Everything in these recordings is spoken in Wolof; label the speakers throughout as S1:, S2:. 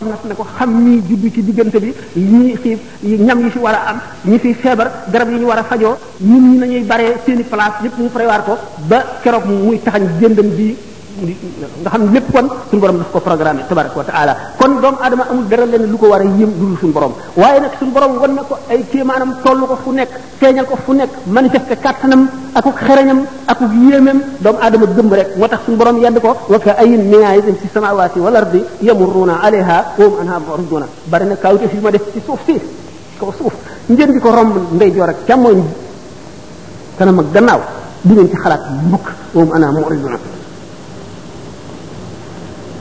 S1: nag na ko xam ni juddu ci diggante bi ñi xiif ñam yi fi war a am ñi fi feebar garab yi ñu war a fajoo ñun ñi nañuy baree seeni place yépp mu prévoir ko ba keroog muy taxañ jëndam bi nga xam lépp kon suñu borom daf ko programme tabaraka wa taala kon doomu adama amul dara lenn lu ko war a yëm dul suñu borom waaye nag suñu borom wan na ko ay kéemaanam tollu ko fu nekk feeñal ko fu nekk manifesté kàttanam akuk xereñam akuk yéemeem doomu aadama gëm rek moo tax suñu borom yedd ko wa ka ayin min ayatin fi samawati wal ardi yamurruna alayha wa hum anha muriduna bari na kaawte fi ma def ci suuf si kaw suuf ngeen di ko romb ndey joor ak càmmooñ kanam ak gannaaw du ngeen ci xalaat mukk wa hum anha muriduna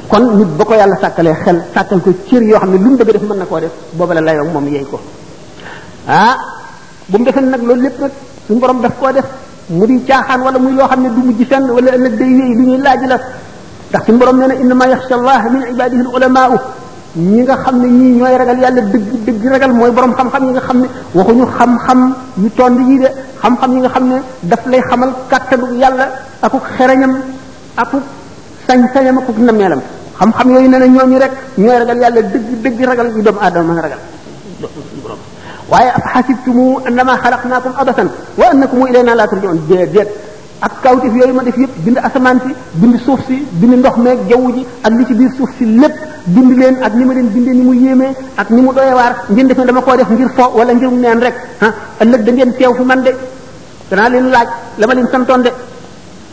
S1: kon nit ba ko yàlla sàkkalee xel sàkkal ko cër yoo xam ne lu mu bëgg def mën na koo def booba la layoog moom yeey ko ah bu mu defee nag loolu lépp nag suñu borom daf koo def mu di caaxaan wala muy loo xam ne du mujj fenn wala ëllëg day wéy lu ñuy laaj la ndax suñu borom nee na innama yaxsha allah min ibadihi al ulamaau ñi nga xam ne ñii ñooy ragal yàlla dëgg dëgg ragal mooy borom xam-xam yi nga xam ne waxuñu xam-xam yu tond yi de xam-xam yi nga xam ne daf lay xamal kàttanu yàlla akuk xereñam akuk sañ-sañam ak na meelam xam-xam yooyu nee na ñooñu rek ñooy ragal yàlla dëgg dëgg ragal yu doomu aadama mën a ragal waaye af xasibtumu annama xalaqnaakum abasan wa annakum ilayna la turjaun déedéet ak kawtif yooyu ma def yëpp bind asamaan si bind suuf si bind ndox meeg jaww ji ak li ci biir suuf si lépp bind leen ak ni ma leen bindee ni mu yéemee ak ni mu doyee waar ngeen def ne dama koo def ngir fo wala ngir neen rek ah ëllëg da ngeen teew fi man de danaa leen laaj la ma leen santoon de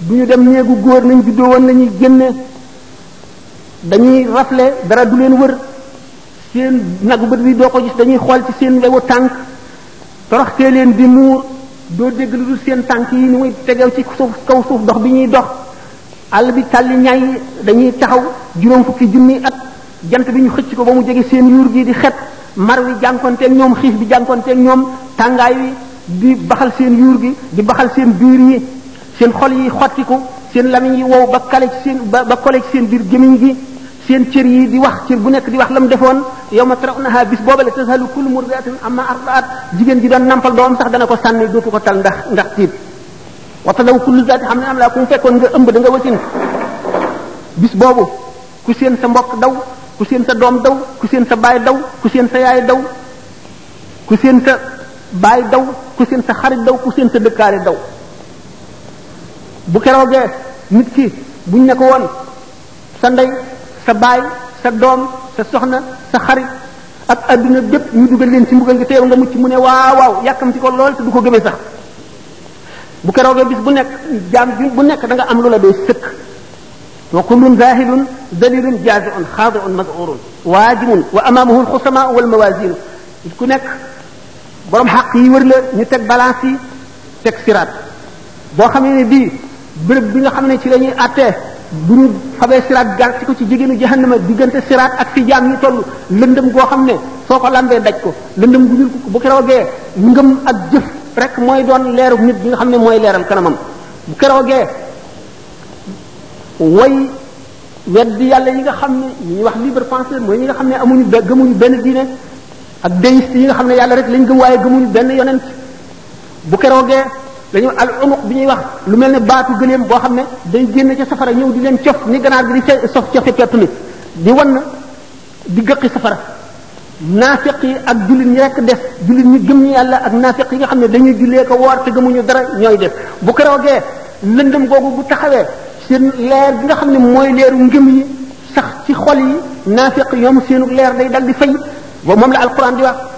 S1: du ñu dem néegu góor nañ juddoo woon lañuy génne dañuy rafle dara du leen wër seen nagu bët bi doo ko gis dañuy xool ci seen wewu tànk toroxtee leen di muur doo dégg lu dul seen tànk yi ni muy tegew ci suuf kaw suuf dox bi ñuy dox àll bi tàlli ñaay dañuy taxaw juróom fukki junni at jant bi ñu xëcc ko ba mu jege seen yuur gi di xet mar wi jànkonteeg ñoom xiif bi jànkonteeg ñoom tàngaay wi di baxal seen yuur gi di baxal seen biir yi seen xol yi xottiku seen lamiñ yi wow ba kale ci seen ba ba kole ci seen biir gémiñ gi seen cër yi di wax cër bu nekk di wax la mu defoon yow ma tarawnaha bis boobale tasalu kullu murdiatin amma ardaat jigéen ji doon nampal doom sax dana ko sànni dootu ko tal ndax ndax tiit wa tadaw kullu zaati xam ne am laa ku mu fekkoon nga ëmb da nga wasin bis boobu ku seen sa mbokk daw ku seen sa doom daw ku seen sa baay daw ku seen sa yaay daw ku seen sa baay daw ku seen sa xarit daw ku seen sa dëkkaale daw bu keroogee nit ki buñ ne ko woon sa ndey sa baay sa doom sa soxna sa xarit ak adduna bépp ñu dugal leen ci mbugal gi teew nga mucc mu ne waaw waaw yàkkamti ko lool te du ko gëmee sax bu keroogee bis bu nekk jaam bi bu nekk da nga am lu la dee sëkk wa kullun zahilun dalilun jaziun xaadiun madurun waajimun wa amaamahu alxusamaa wal mawaasinu ku nekk borom xaq yi wër la ñu teg balance yi teg siraat boo xam ne bii bërëb bi nga xam ne ci la ñuy attee bu ñu fabee siraat gar ci ko ci jigéenu jahannama diggante siraat ak fi jaam ñi toll lëndëm goo xam ne soo ko lambee daj ko lëndëm gu ñuul ko bu keroogee ngëm ak jëf rek mooy doon leeru nit bi nga xam ne mooy leeral kanamam bu keroogee way weddi yàlla yi nga xam ne ñu ñuy wax libre pensée mooy ñi nga xam ne amuñu gëmuñu benn diine ak déiste yi nga xam ne yàlla rek lañ gëm waaye gëmuñu benn yonent bu keroogee dañu al unuq bi ñuy wax lu mel ne baatu gëleem boo xam ne day génn ca safara ñëw di leen cof ni ganaar bi di ca sof cofe pett ni di wan di gëqi safara naafiq yi ak jullit ñi rekk def jullit ñi gëm yàlla ak naafiq yi nga xam ne dañuy jullee ko woor te gëmuñu dara ñooy def bu keroogee lëndëm googu bu taxawee seen leer bi nga xam ne mooy leeru ngëm yi sax ci xol yi naafiq ñoom seenu leer day dal di fay ba moom la alquran di wax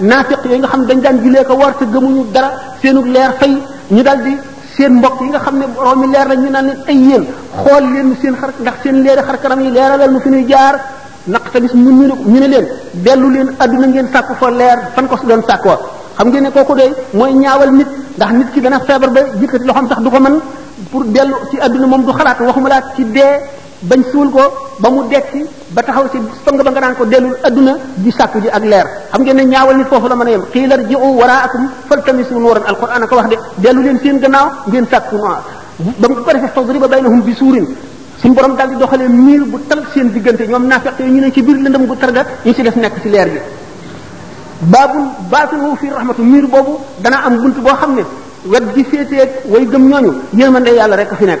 S1: naafiq yi nga xam dañ daan jullee ko war te gëmuñu dara seenu leer fay ñu daal di seen mbokk yi nga xam ne boroomi leer la ñu naan leen ay yéen xool leen nu seen xar ndax seen leeri xar kanam yi leeralal nu fi ñuy jaar naq tamit mun ñu ñu ne leen dellu leen adduna ngeen sàkku fa leer fan ko su doon sàkkoo xam ngeen ne kooku doy mooy ñaawal nit ndax nit ki dana feebar ba yëkkati loxoom sax du ko mën pour dellu ci adduna moom du xalaat waxuma laa ci dee bañ suul ko ba mu dekki ba taxaw ci fang ba nga naan ko dellul adduna di sàkku ji ak leer xam ngeen ne ñaawal nit foofu la mën a yem xiilar jiu waraakum faltamisu nuuran alquran ko wax de dellu leen seen gannaaw ngeen sàkku noor ba mu ko defee fadriba baynahum bi suurin suñu borom daal di doxalee miir bu tal seen diggante ñoom naafeq yi ñu ne ci biir lëndëm gu targa ñu ci def nekk ci leer gi baabul baatinuhu fi rahmatu miir boobu dana am bunt boo xam ne wet gi féeteeg way gëm ñooñu yërmande yàlla rek a fi nekk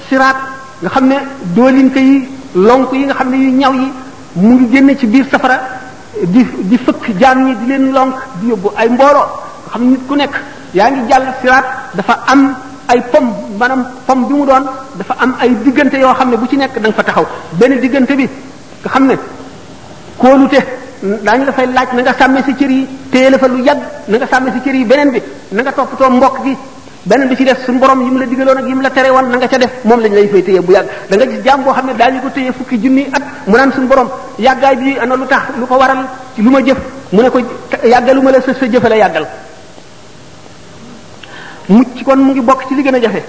S1: siraat nga xam ne doolinka yi lonk yi nga xam ne yu ñaw yi mu ngi génne ci biir safara di di fëkk jaam ñi di leen lonk di yóbbu ay mbooloo nga xam ne nit ku nekk yaa ngi jàll siraat dafa am ay pom maanaam pom bi mu doon dafa am ay diggante yoo xam ne bu ci nekk da nga fa taxaw benn diggante bi nga xam ne kóolute daañu la fay laaj na nga sàmmee sa cër yi téye la fa lu yàgg na nga sàmmee sa cër yi beneen bi na nga toppatoo mbokk gi beneen bi ci def suñu borom yi mu la digaloon ak yi mu la tere woon na nga ca def moom lañ lay fay téye bu yàgg da nga gis jaam boo xam ne daañu ko téye fukki junni at mu naan suñu borom yàggaay bi ana lu tax lu ko waral ci lu ma jëf mu ne ko yàggalu ma la sa sa jëfe la yàggal mucc kon mu ngi bokk ci li gën a jafe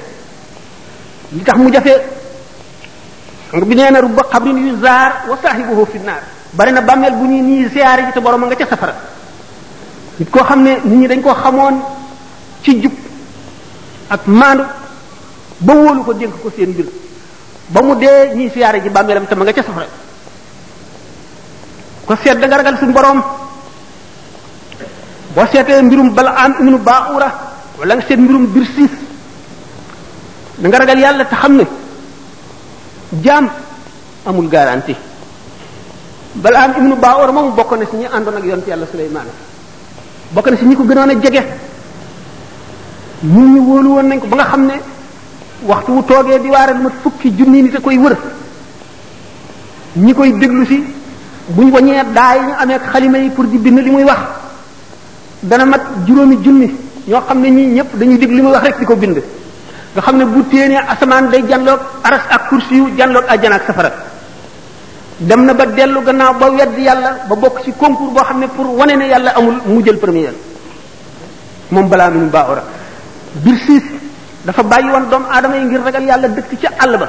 S1: li tax mu jafe bi nee na rubba xabrin yu zaar wa saahibuhu fi naar bari na bàmmeel bu ñuy nii ziyaare ji te borom a nga ca safara nit koo xam ne nit ñi dañ koo xamoon ci jub ak maandu ba wóolu ko dénk ko seen mbir ba mu dee ñuy siyaare ji bàmmeelam te ma nga ca safara ko seet da nga ragal suñu boroom boo seetee mbirum balaan ibnu baaxura wala nga seet mbirum birsis na nga ragal yàlla te xam ne jaam amul garantie balaan ibnu baaxura moom bokk na si ñi àndoon ak yonent yàlla Suleymaan bokk na si ñi ko gënoon a jege ñun ñu wóolu woon nañ ko ba nga xam ne waxtu wu toogee di waare lu mat fukki junni nit a koy wër ñi koy déglu si buñ wañee daay ñu amee xalima yi pour di bind li muy wax dana mat juróomi junni ñoo xam ne ñii ñëpp dañuy déglu li muy wax rek di ko bind nga xam ne bu téenee asamaan day janloog aras ak kursi yu janloog ajjana ak safara dem na ba dellu gannaaw ba wedd yàlla ba bokk ci concours boo xam ne pour wane ne yàlla amul mu jël premier moom balaa minu baa ora bir siis dafa bàyyi woon doomu aadama yi ngir ragal yàlla dëkk ca àll ba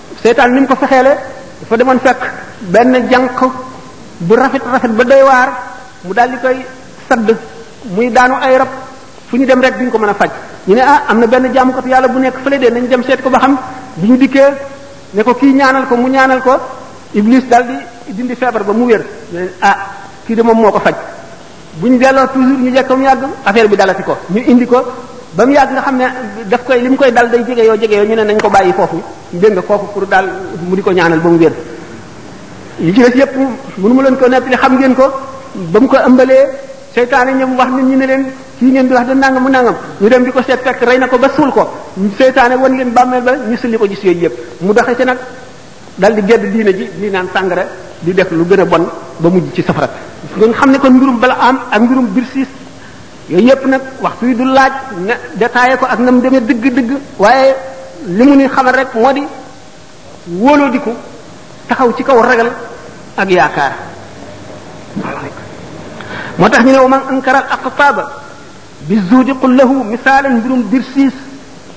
S1: seytaan ni mu ko fexeele dafa demoon fekk benn jànq bu rafet rafet ba doy waar mu daal di koy sadd muy daanu ay rab fu ñu dem rek duñ ko mën a faj ñu ne ah am na benn jaamukatu yàlla bu nekk fële de nañ dem seet ko ba xam bi ñu dikkee ne ko kii ñaanal ko mu ñaanal ko iblis daal di dindi feebar ba mu wér ñu ne ah kii de moom moo ko faj bu ñu delloo toujours ñu jekk mu yàgg affaire bi dalati ko ñu indi ko ba mu yàgg nga xam ne daf koy li mu koy dal day jege yoo jege yoo ñu ne nañ ko bàyyi foofu dégg nga kooku pour daal mu di ko ñaanal ba mu wér li ci des yépp mënu ma leen ko nettali xam ngeen ko ba mu ko ëmbalee seytaane ñoom wax nit ñi ne leen kii ngeen di wax de nangam mu nangam ñu dem di ko seet fekk rey na ko ba suul ko seytaane wan leen bàmmeel ba ñu sulli ko gis yooyu yépp mu doxe ci nag dal di gedd diine ji di naan sàngara di def lu gën a bon ba mujj ci safara ngeen xam ne kon mbirum bala am ak mbirum birsiis yooyu yëpp nag waxtu wi du laaj na détaillé ko ak na mu demee dëgg-dëgg waaye li mu ni xamal rek moo di wóoloo di ko taxaw ci kaw ragal ak yaakaar moo tax ñu ne wa man ankara al aqtaaba bi zuudi qul lahu misaalan mbirum birsiis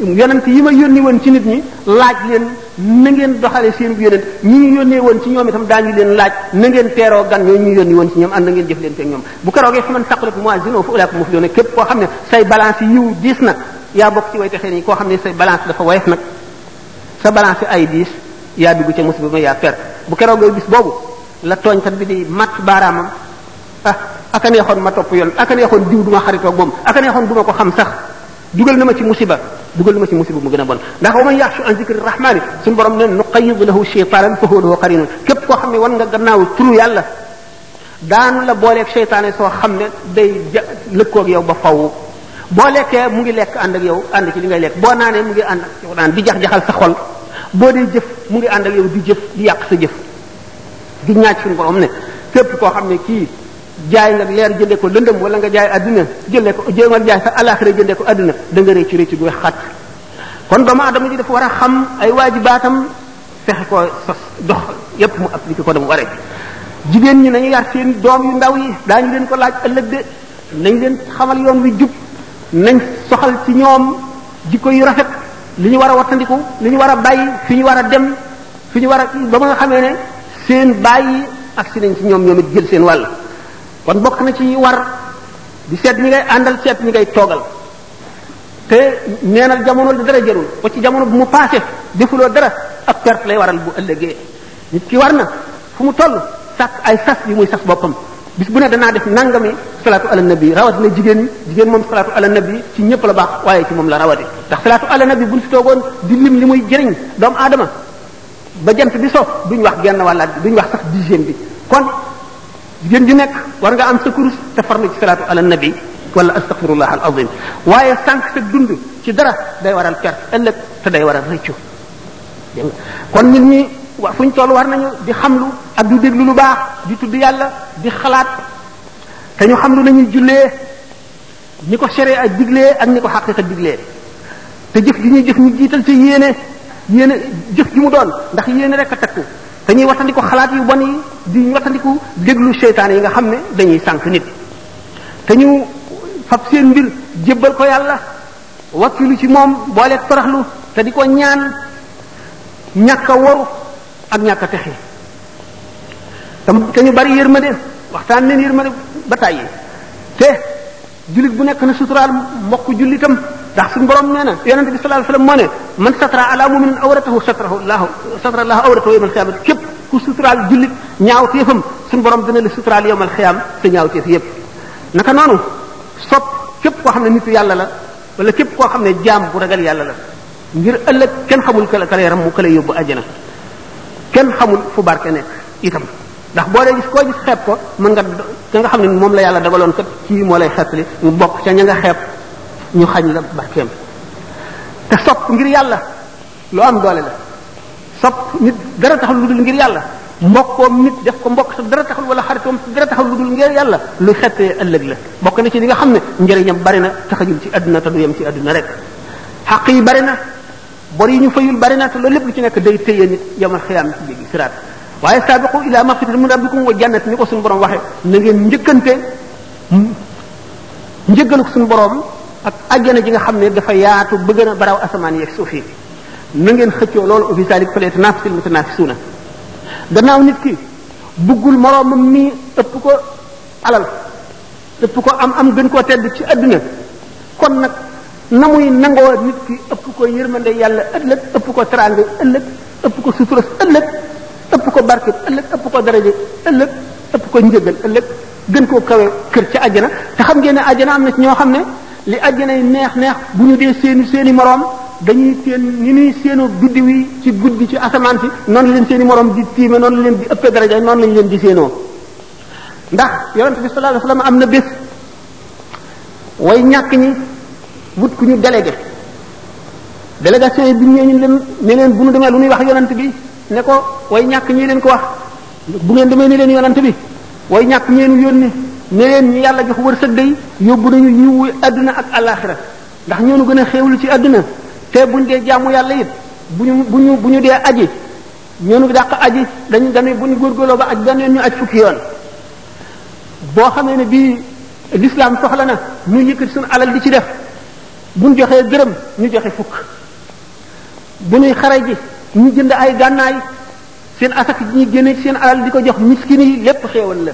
S1: yonent yi ma yónni woon ci nit ñi laaj leen na ngeen doxale seen yonent ñi ñu yónnee woon ci ñoom itam daañu leen laaj na ngeen teeroo gan ñoo ñu yónni woon ci ñoom ànd na ngeen jëf leen fekk ñoom bu keroogee fa man saqulat mawazinuhu fa ulaa'ika humul muflihuun képp koo xam ne say balance yiw diis na yaa bokk ci way texee nii koo xam ne say balance dafa woyof nag sa balance ay diis yaa dugg ca musiba ma yaa perte bu keroogee bis boobu la tooñkat bi di mat baaraamam ah aka neexoon ma topp yoon aka neexoon diw du ma xaritoog moom aka neexoon du ma ko xam sax dugal na ma ci musiba dugal na ma ci musiba mu gën a bon ndax wa man yaxshu an zikri rahmani suñu borom ne nuqayyid lahu shaytanan fa huwa lahu qarinun képp koo xam ne wan nga gannaaw turu yàlla daanu la booleeg seytaane soo xam ne day ja lëkkoog yow ba faw boo lekkee mu ngi lekk ànd ak yow ànd ci li ngay lekk boo naanee mu ngi ànd ak yow naan di jax-jaxal sa xol boo dee jëf mu ngi ànd ak yow di jëf di yàq sa jëf di ñaaj suñu borom ne képp koo xam ne kii jaay nga leer jënde ko lëndëm wala nga jaay adduna jënde ko jéem a jaay sa alaxira jënde ko adduna da nga réccu réccu gu wex xat kon doomu adama ji dafa war a xam ay waajibaatam fexe ko sos dox yépp mu appliqué ko dama waree jigéen ñi nañu yar seen doom yu ndaw yi daañu leen ko laaj ëllëg de nañ leen xamal yoon wi jub nañ soxal ci ñoom jikko yu rafet li ñu war a wattandiku li ñu war a bàyyi fi ñu war a dem fi ñu war a ba ma nga xamee ne seen baay yi ak si nañ ci ñoom ñoom it jël seen wàll kon bokk na ci war di seet ñi ngay àndal seet ñi ngay toogal te neenal jamono li dara jarul ko ci jamono bu mu paase defuloo dara ab perte lay waral bu ëllëgee nit ki war na fu mu toll sàkk ay sas yi muy sas boppam bis bu ne danaa def nangami salaatu ala nabi rawatina jigéen ñi jigéen moom salaatu ala nabi ci ñëpp la baax waaye ci moom la rawati ndax salaatu ala nabi buñ fi toogoon di lim li muy jëriñ doomu aadama ba jant bi so duñ wax genn wàll at bi duñ wax sax dixième bi kon jigéen ju nekk war nga am sa kurus te farlu ci salaatu ala nabi wala astaghfirullah al azim waaye sànq sa dund ci dara day waral perte ëllëg te day waral rëccu dégg nga kon nit ñi wa fu ñu toll war nañu di xamlu ak du déglu lu baax di tudd yàlla di xalaat te ñu xam lu nañuy jullee ni ko sere ak diglee ak ni ko xaqiqa diglee te jëf ji ñuy jëf ñu jiital ci yéene yéene jëf ji mu doon ndax yéene rek a takku te ñuy wattandiku xalaat yu bon yi di wattandiku déglu seytaan yi nga xam ne dañuy sànq nit te ñu fab seen mbir jébbal ko yàlla wakkilu ci moom booleeg toroxlu te di ko ñaan ñàkk a waru ak ñàkk a texe tam te ñu bari yërmande waxtaan leen yërmande ba tàyyi te jullit bu nekk na suturaal mbokk jullitam ndax suñu borom nee na yonente bi sallallahu alayhi wasallam moo ne man satara ala muminin awratahu satarahu laahu satara laahu awratahu yawmal xiyaamati képp ku suturaal jullit ñaaw téefam suñu borom dina la suturaal yawmal xiyaam sa ñaaw téef yépp naka noonu sopp képp koo xam ne nitu yàlla la wala képp koo xam ne jaam bu ragal yàlla la ngir ëllëg kenn xamul ka ka lay ram mu ka lay yóbbu àjjana kenn xamul fu barke nekk itam ndax boo dee gis koo gis xeeb ko mën nga ka nga xam ne moom la yàlla dagaloon kat kii moo lay xeetli mu bokk ca ña nga xeeb ñu xañ la barkeem te sopp ngir yàlla lu am doole la sopp nit dara taxul lu dul ngir yàlla mbokkoom nit def ko mbokk sa dara taxul wala xaritoom sa dara taxul lu dul ngir yàlla lu xettee ëllëg la bokk na ci li nga xam ne njëriñam bari na taxajul ci àdduna te du yem ci àdduna rek xaq yi bari na bor yi ñu fayul bari na te loolu lépp lu ci nekk day téye nit yomal xiyaam ci jéggi siraat waaye saabiqu ila magfiratin min rabbikum wa jannat ni ko suñu borom waxee na ngeen njëkkante njëggalu suñu borom ak àjjana ji nga xam ne dafa yaatu ba gën a baraw asamaan yeeg suuf yi na ngeen xëccoo loolu fi zalik falyatanafasil mutanafisuna gannaaw nit ki buggul moroomam mi ëpp ko alal ëpp ko am am gën koo tedd ci adduna kon nag na muy nangoo nit ki ëpp ko yërmande yàlla ëllëg ëpp ko teraanga ëllëg ëpp ko sutura ëllëg ëpp ko barke ëllëg ëpp ko daraje ëllëg ëpp ko njëgal ëllëg gën koo kawe kër ci àjjana te xam ngeen ne àjjana am na ci ñoo xam ne li àjjana yi neex neex bu ñu dee seeni seeni moroom dañuy seen ñu nuy seenu biddiw yi ci guddi ci asamaan si noonu leen seeni moroom di tiime noonu leen di ëppee daraja noonu lañ leen di seenoo ndax yonent bi sallallahu alayhi wasallam am na bés way ñàkk ñi wut ku ñu délégué délégation yi bi ñu ñu leen ne leen bu ñu demee lu ñuy wax yonent bi ne ko way ñàkk ñi leen ko wax bu ngeen demee ni leen yonent bi way ñàkk ñi leen yónni ne leen ñi yàlla jox wërsëg day yóbbu nañu yiwu àdduna ak alaxira ndax ñoonu gën a xéewlu ci àdduna te buñ dee jaamu yàlla it bu ñu bu ñu bu ñu dee aji ñoonu dàq aji dañu dañuy bu ñu góorgóorloo ba aj benn yoon ñu aj fukki yoon boo xamee ne bii l'islam soxla na ñu yëkkati suñu alal di ci def buñ joxee dërëm ñu joxe fukk bu ñuy xare ji ñu jënd ay gànnaay seen asak ñi génne seen alal di ko jox miskin yi lépp xéewal la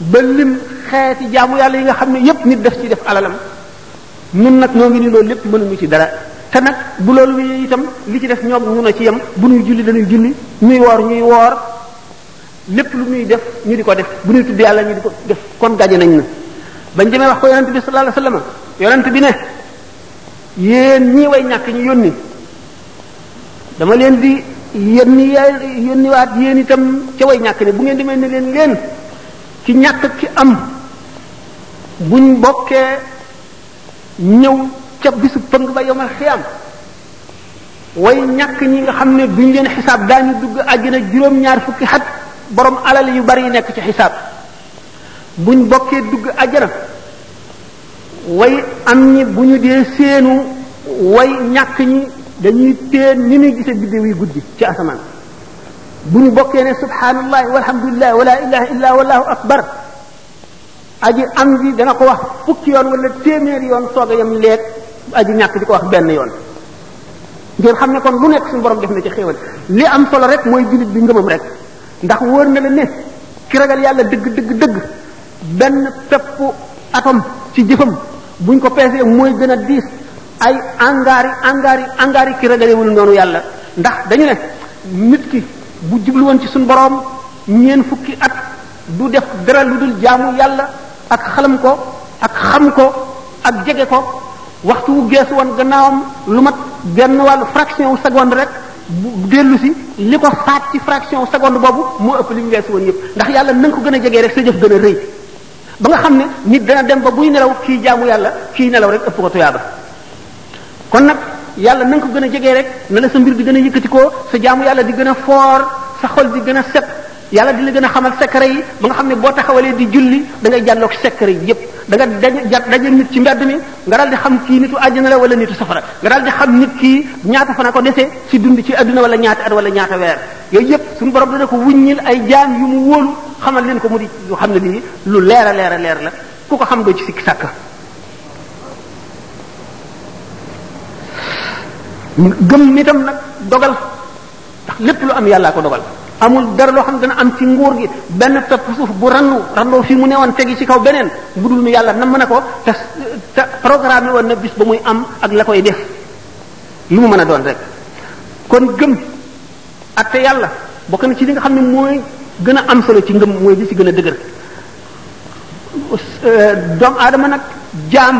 S1: ba lim xeeti jaamu yàlla yi nga xam ne yépp nit def ci def alalam ñun nag ñoo ngi ni loolu lépp mënuñu ci dara te nag bu loolu wéyee itam li ci def ñoom ñu na ci yem bu ñuy julli dañuy julli ñuy woor ñuy woor lépp lu muy def ñu di ko def bu ñuy tudd yàlla ñu di ko def kon gañe nañ na bañ demee wax ko yonent bi sallallahu alayhi wasallam yonent bi ne yéen ñii way ñàkk ñu yónni dama leen di yónni yéen yónniwaat yéen itam ca way ñàkk ne bu ngeen demee ne leen leen ci ñàkk ci am buñ bokkee ñëw ca bisu pëng ba yomal xiyam way ñàkk ñi nga xam ne duñ leen xisaab daañu dugg àjjana juróom-ñaar fukki xat borom alal yu bari yi nekk ci xisaab buñ bokkee dugg àjjana way am ñi bu ñu dee seenu way ñàkk ñi dañuy téen ni ñuy gise biddew yi guddi ci asamaan bu ñu bokkee ne subhaanallahi walhamdulillahi wala ilaha illa wallahu akbar aji am ji dana ko wax fukki yoon wala téeméeri yoon soog a yem leeg aji ñàkk di ko wax benn yoon ngeen xam ne kon lu nekk suñu borom def na ci xéewal li am solo rek mooy jullit bi ngëmam rek ndax wóor na la ne ki ragal yàlla dëgg dëgg dëgg benn pepp atom ci jëfam buñ ko peesee mooy gën a diis ay angaari angaari angaari ki ragalewul noonu yàlla ndax dañu ne nit ki bu jublu woon ci suñu borom ñeen fukki at du def dara lu dul jaamu yàlla ak xalam ko ak xam ko ak jege ko waxtu wu geesu woon gannaawam lu mat genn wàllu fraction seconde rek bu dellu si li ko faat ci fraction seconde boobu moo ëpp li ñu weesu woon yëpp ndax yàlla na nga ko gën a jegee rek sa jëf gën a rëy ba nga xam ne nit dana dem ba buy nelaw kii jaamu yàlla kii nelaw rek ëpp ko tuyaaba kon nag yàlla na nga ko gën a jegee rek na la sa mbir di gën a yëkkatikoo sa jaamu yàlla di gën a foor sa xol di gën a set yàlla di la gën a xamal secret yi ba nga xam ne boo taxawalee di julli da ngay jàlloog secret yi yépp da nga daje daje nit ci mbedd mi nga daal di xam kii nitu àjjana la wala nitu safara nga daal di xam nit kii ñaata fana ko dese ci dund ci adduna wala ñaata at wala ñaata weer yooyu yépp suñu borom dana ko wuññil ay jaam yu mu wóolu xamal leen ko mu di yoo xam ne lii lu leer a leer a leer la ku ko xam doo ci sikki sàkka ñu gëm nitam nag dogal ndax lépp lu am yàllaa ko dogal amul dara loo xam dana am ci nguur gi benn pepp suuf bu rannu randoo fi mu newoon tegi ci kaw beneen bu dul nu yàlla namm na ko te te programme woon na bis ba muy am ak la koy def lu mu mën a doon rek kon gëm atte yàlla bokk na ci li nga xam ne mooy gën a am solo ci ngëm mooy li ci gën a dëgër doomu aadama nag jaam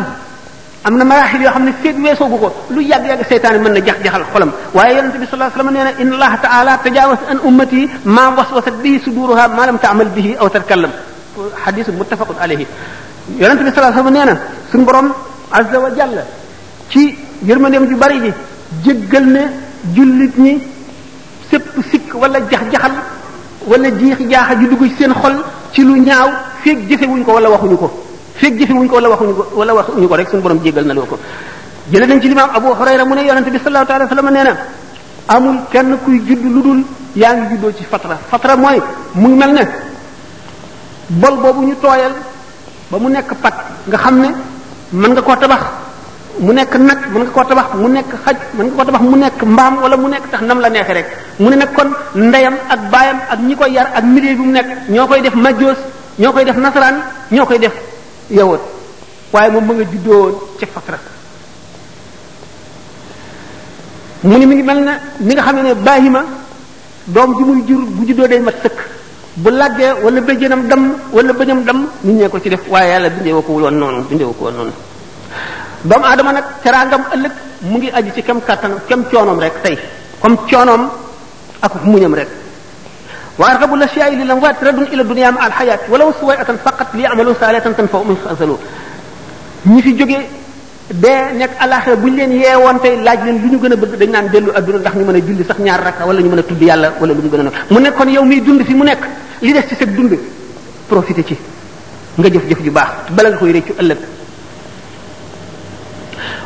S1: am na maraaxil yoo xam ne feeg weesoogu ko lu yàgg-yàgg seytaane mën na jax-jaxal xolam waaye yonente bi sallallahu alayhi wasallam nee na inna allaha taala tajawaz an ummati ma waswasat bihi suduruha ma lam taamal bihi aw tatkallam xadis muttafaqun alayhi yonente bi sallallahu alayhi wasallam nee na suñu borom azza wa jalla ci yërmandeem ju bari ji jéggal ne jullit ñi sépp sikk wala jax-jaxal wala jiixi jaaxa ju dugg ci seen xol ci lu ñaaw feeg jëfewuñ ko wala waxuñu ko feeg jëfewuñ ko wala waxuñu ko wala waxuñu ko rek suñu borom jéggal na loo ko jële nañ ci limaam Abu Hurayra mu ne yonente bi sallallahu alayhi wa sallam nee na amul kenn kuy judd lu dul yaa ngi juddoo ci fatra fatra mooy mu ngi mel ne bol boobu ñu tooyal ba mu nekk pat nga xam ne mën nga koo tabax mu nekk nag mën nga koo tabax mu nekk xaj mën nga koo tabax mu nekk mbaam wala mu nekk tax nam la neexee rek mu ne nag kon ndeyam ak baayam ak ñi koy yar ak milieu bi mu nekk ñoo koy def majjoos ñoo koy def nasaraan ñoo koy def yawoot waaye moom ma nga juddoo woon ci fatra mu ni mi ngi mel na ni nga xam ne ne baahima doom ji muy jur bu juddoo day mat sëkk bu làggee wala béjjénam dam wala bëñam dam nit ñee ko ci def waaye yàlla bindee woo ko woon noonu bindee woo ko woon noonu doomu aadama nag teraangam ëllëg mu ngi aju ci kem kàttanam kem coonoom rek tey comme coonoom ak muñam rek wa argabu la shay'in lil amwaat radun ila dunya ma al hayat walaw suwayatan faqat li amalu salihatan tanfa'u min xasalu ñi fi jógee dee nekk alaxira bu ñu leen yeewoon tey laaj leen lu ñu gën a bëgg dañ naan dellu adduna ndax ñu mën a julli sax ñaar rakka wala ñu mën a tudd yàlla wala lu mu gën a mu ne kon yow miy dund fi mu nekk li des ci sa dund profité ci nga jëf jëf ju baax bala nga koy réccu ëllëg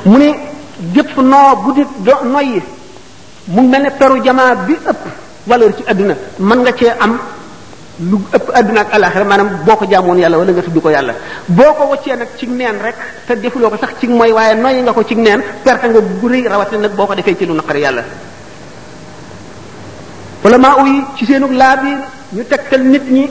S1: mu ne jëpp noo bu di do noyyi mu ngi mel ne peru jamaa bi ëpp valeur ci àdduna mën nga cee am lu ëpp àdduna ak alaxira maanaam boo ko jaamoon yàlla wala nga tudd ko yàlla boo ko waccee nag ci neen rek te defuloo ko sax ci mooy waaye noyyi nga ko ci neen perte nga bu rëy rawatina nag boo ko defee ci lu naqari yàlla ulama yi ci seenu laabiir ñu tegtal nit ñi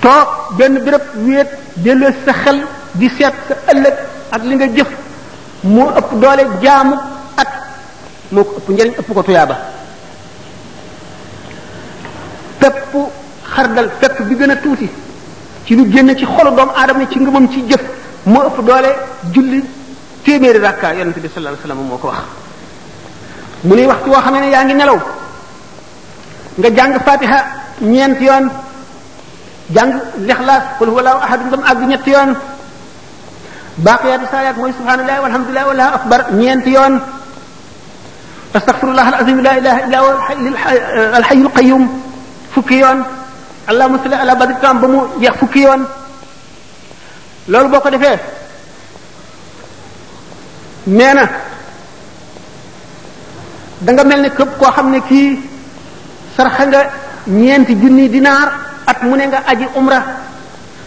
S1: toog benn béréb wéet delloo sa xel di seet sa ëllëg ak li nga jëf moo ëpp doole jaamu at moo ko ëpp njariñ ëpp ko tuyaaba pepp xardal pepp bi gën a tuuti ci lu génn ci xolu doomu aadama ci ngëmam ci jëf moo ëpp doole julli téeméeri rakka yonente bi sallallahu alayhi wasallam moo ko wax mu ne waxtu woo xam ne yaa ngi nelaw nga jàng fatiha ñeent yoon jàng lixlaas qul huwa allahu ahad ba mu àgg ñetti yoon baaqiyaatu saalihaat mooy subhanallahi walhamdulillahi wallahu akbar ñeenti yoon astaghfirullah alazim la ilaha illa huwa alhayyul qayyum fukki yoon allahumma salli ala badri tam ba mu jeex fukki yoon loolu boo ko defee nee na da nga mel ne képp koo xam ne kii sarxa nga ñeenti junni dinaar at mu ne nga aji umra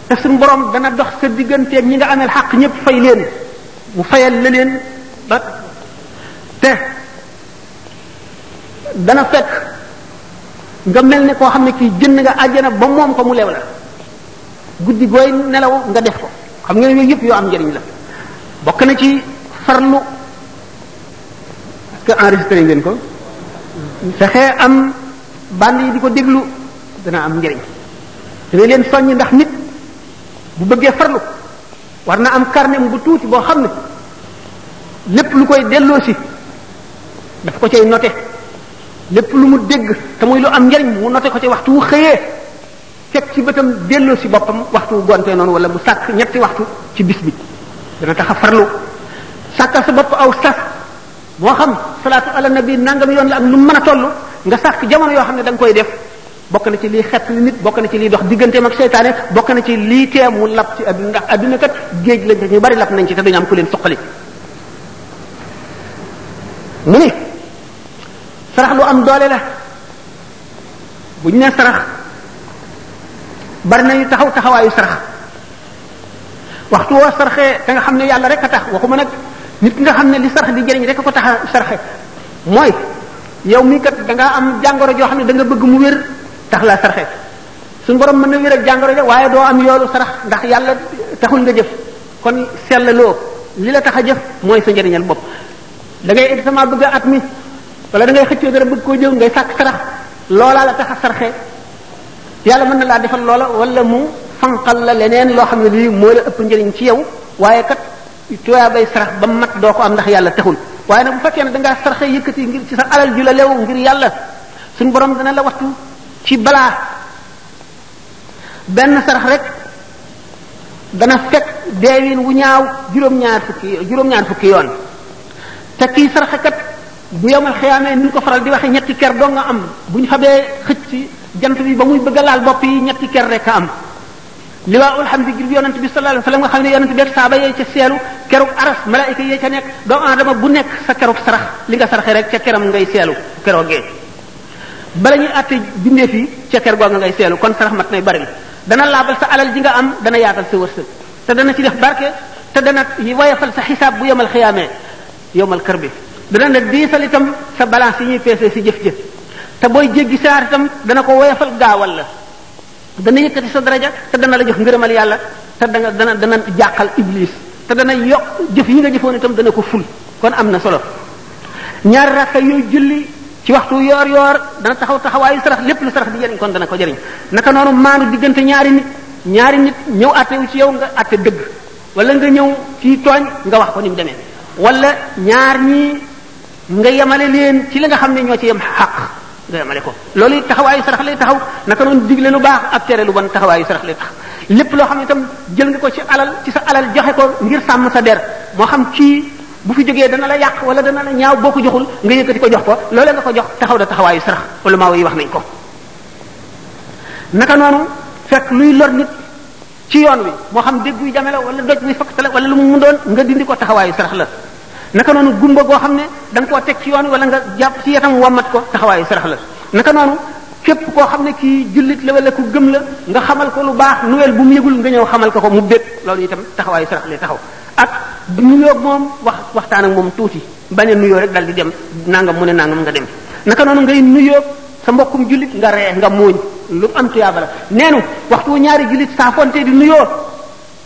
S1: te suñu borom dana dox sa digganteeg ñi nga ameel xaq ñëpp fay leen mu fayal la leen ba te dana fekk nga mel ne koo xam ne kii jënd nga àjjana ba moom ko mu lew la guddi gooy nelaw nga def ko xam nga ne yooyu yëpp yoo am njëriñ la bokk na ci farlu est-ce que enregistré ngeen ko fexe am band yi di ko déglu dana am njëriñ dana leen soññ ndax nit bu bëggee farlu war na am carnet bu tuuti boo xam ne lépp lu koy delloo si daf ko cay noté lépp lu mu dégg te muy lu am njëriñ mu noté ko ci waxtu wu xëyee teg ci bëtam delloo si boppam waxtu wu gontee noonu wala mu sàkk ñetti waxtu ci bis bi dana tax a farlu sàkkal sa bopp aw sas moo xam salaatu ala nabi nangam yoon la ak lu mën a toll nga sàkk jamono yoo xam ne da koy def bokk na ci lii xet li nit bokk na ci lii dox digganteem ak seytaane bokk na ci lii tee mu lab ci adduna ndax adduna kat géej lañ ñu bari lab nañ ci te duñu am ku leen suqali mu ni sarax lu am doole la bu ñu nee sarax bari nañu taxaw taxawaayu sarax waxtu woo saraxee te nga xam ne yàlla rek a tax waxuma nag nit nga xam ne li sarax di jëriñ rek a ko tax a saraxe mooy yow mii kat da ngaa am jàngoro joo xam ne da nga bëgg mu wér tax laa saraxe suñu borom mën na wér ak jàngoro ja waaye doo am yoolu sarax ndax yàlla taxul nga jëf kon sellaloo li la tax a jëf mooy sa njëriñal bopp da ngay examen bëgg at mi wala da ngay xëccoo dara bëgg koo jëw ngay sàkk sarax loola la tax a sarxe yàlla mën na laa defal loola wala mu fanqal la leneen loo xam ne lii moo la ëpp njëriñ ci yow waaye kat tuyaa bay sarax ba mat doo ko am ndax yàlla taxul waaye nag bu fekkee ne dangaa sarxe yëkkati ngir ci sa alal ju la lew ngir yàlla suñ borom dana la wattu ci balaa benn sarax rek dana fekk deewin wu ñaaw juróom-ñaar fukki juróom-ñaar fukki yoon te kii saraxakat bu yomal xiyaamee ni ñu ko faral di waxee ñetti ker doo nga am bu ñu xamee xëcc jant bi ba muy bëgg a laal bopp yi ñetti ker rek a am liwaa'ul hamdi gi yonent bi sallallahu alayhi wasallam nga xam ne yonent bi ak saaba yee ca seelu keruk aras malaayika yee ca nekk doomu aadama bu nekk sa keruk sarax li nga saraxe rek ca keram ngay seelu keroogee bala ñuy àtte bindeef yi ca ker googa ngay seelu kon sarax mat nay bari dana laabal sa alal ji nga am dana yaatal sa wërsëg te dana ci def barke te dana wayafal sa xisaab bu yomal xiyaamee yomal kër bi dana ne diisal itam sa balance yi ñuy peese si jëf jëf te booy jéggi saar itam dana ko woyofal gaawal la dana yëkkati sa daraja te dana la jox ngërëmal yàlla te danga dana dana jàqal iblis te dana yokk jëf yi nga jëfoon itam dana ko ful kon am na solo ñaari rakka yooyu julli ci waxtu yoor yoor dana taxaw taxawaayu sarax lépp lu sarax di jëriñ kon dana ko jëriñ naka noonu maandu diggante ñaari nit ñaari nit ñëw àtte wu ci yow nga àtte dëgg wala nga ñëw ci tooñ nga wax ko ni mu demee wala ñaar ñii nga yemale leen ci li nga xam ne ñoo ci yem xaq nga yemale ko loolu it taxawaayu sarax lay taxaw naka noonu digle lu baax ak tere lu bon taxawaayu sarax lay tax lépp loo xam ne itam jël nga ko ci alal ci sa alal joxe ko ngir sàmm sa der moo xam kii bu fi jógee dana la yàq wala dana la ñaaw boo ko joxul nga yëkkati ko jox ko loolee nga ko jox taxaw da taxawaayu sarax ulama yi wax nañ ko naka noonu fekk luy lor nit ci yoon wi moo xam dégg yu jame la wala doj muy fakk la wala lu mu doon nga dindi ko taxawaayu sarax la naka noonu gumba goo xam ne da nga koo teg ci yoon wi wala nga jàpp ci yetam wommat ko taxawaayu sarax la naka noonu képp koo xam ne kii jullit la wala ku gëm la nga xamal ko lu baax nuwel bu mu yëgul nga ñëw xamal ko ko mu bég loolu itam taxawaayu sarax lay taxaw ak nuyoo moom wax waxtaan ak moom tuuti bañ a nuyoo rek dal di dem nangam mu ne nangam nga dem naka noonu ngay nuyoo sa mbokkum jullit nga ree nga muuñ lu am tuyaaba la neenu waxtu wu ñaari jullit saafonte di nuyoo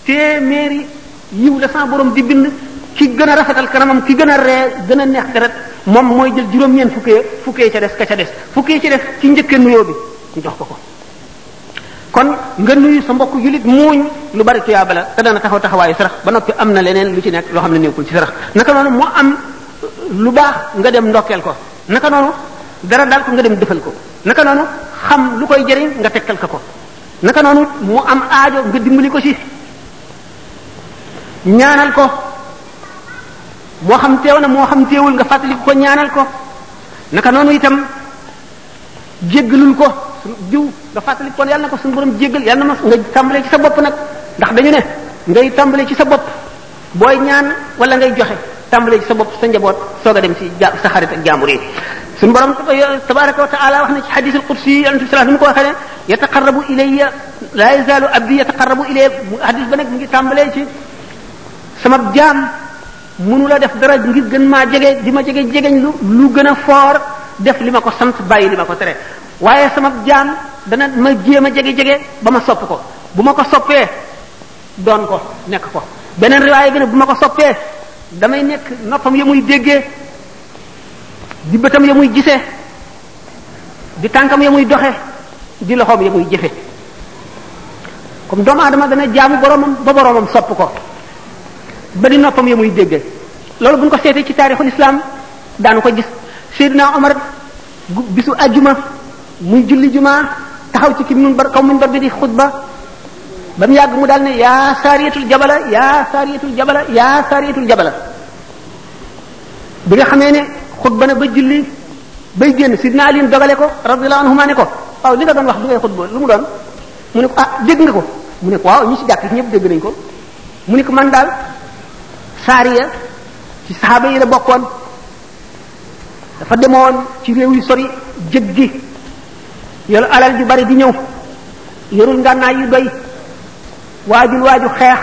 S1: téeméeri yiw la sa borom di bind ki gën a rafetal kanamam ki gën a ree gën a neex deret moom mooy jël juróom-ñeent fukkee fukkee ca des ka ca des fukkee ca des ki njëkkee nuyoo bi ñu jox ko ko kon nga nuyu sa mbokk julit muuñ lu bari tuyaaba la te dana taxaw taxawaayu sarax ba noppi am na leneen lu ci nekk loo xam ne nekkul ci sarax naka noonu moo am lu baax nga dem ndokkeel ko naka noonu dara daal ko nga dem defal ko naka noonu xam lu koy jëriñ nga tegtal ko ko naka noonu mu am aajo nga dimbali ko ci ñaanal ko moo xam teew na moo xam teewul nga fàttali ko ñaanal ko naka noonu itam jéggalul ko diw nga fàttali ko yàlla na ko suñu borom jéggal yàlla na ma nga tàmbalee ci sa bopp nag ndax dañu ne ngay tàmbalee ci sa bopp booy ñaan wala ngay joxe tàmbalee ci sa bopp sa njaboot soog a dem ci ja sa xarit ak jaambur yi suñu borom tabaraka wa taala wax na ci xadisul qudsi yi yonente bi sallallahu alayhi wasallam ni mu ko waxee ne yataqarrabu ilayya la yazalu abdi yataqarrabu ilayya xadis ba nag mu ngi tàmbalee ci sama jaam mënu la def dara ngir gën maa jege di ma jege jegeñ lu lu gën a foor def li ma ko sant bàyyi li ma ko tere waaye sama jaam dana ma jéem a jege jege ba ma sopp ko bu ma ko soppee doon ko nekk ko beneen riwaaya bi ne bu ma ko soppee damay nekk noppam ya muy déggee di bëtam ya muy gisee di tànkam ya muy doxe di loxoom ya muy jëfe comme doomu aadama dana jaamu boromam ba boromam sopp ko ba di noppam ya muy déggee loolu bu ñu ko seetee ci taarixul islam daanu ko gis Seydina Omar bisu ajjuma muy julli jumaa taxaw ci ki mun bar kaw mun bar bi di xutba ba mu yàgg mu daal ne yaa saariyatul jabala yaa saariyatul jabala yaa saariyatul jabala bi nga xamee ne xutba na ba julli bay génn sidna Ali dogale ko radiyallahu anhuma ne ko waaw li nga doon wax bi ngay xutba lu mu doon mu ne ko ah dégg nga ko mu ne ko waaw ñi ci jàkk ñëpp dégg nañ ko mu ne ko man daal saariya ci saxaaba yi la bokkoon dafa demoon ci réew yu sori jëggi yor alal ju bari di ñëw yorul ngànnaay yu doy waajul waaju xeex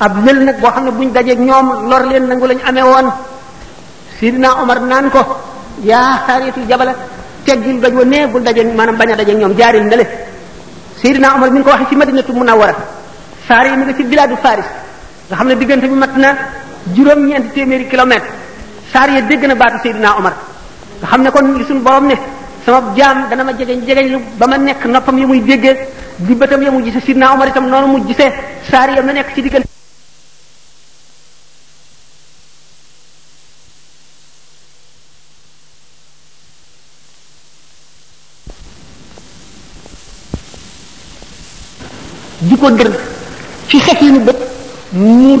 S1: ab lël nag boo xam ne buñ dajeeg ñoom lor leen nangu lañ amee woon sidina Omar naan ko yaa xaritu jabala teggil doj wa nee bul dajeeg maanaam bañ a dajeeg ñoom jaaril ndale sidina Omar mi ngi ko waxee ci madinatu munawwara saar yi mu nga ci bilaadu faris nga xam ne diggante bi mat na juróom-ñeenti téeméeri kilomètre saar ya dégg na baatu Seydina Omar nga xam ne kon li suñu borom ne sama jaam dana ma jegeñ jegeñ lu ba ma nekk noppam ya muy déggee di bëtam ya mu gisee Seydina Omar itam noonu mu gisee saar ya ma nekk ci diggante di ko dër ci safinu bët muur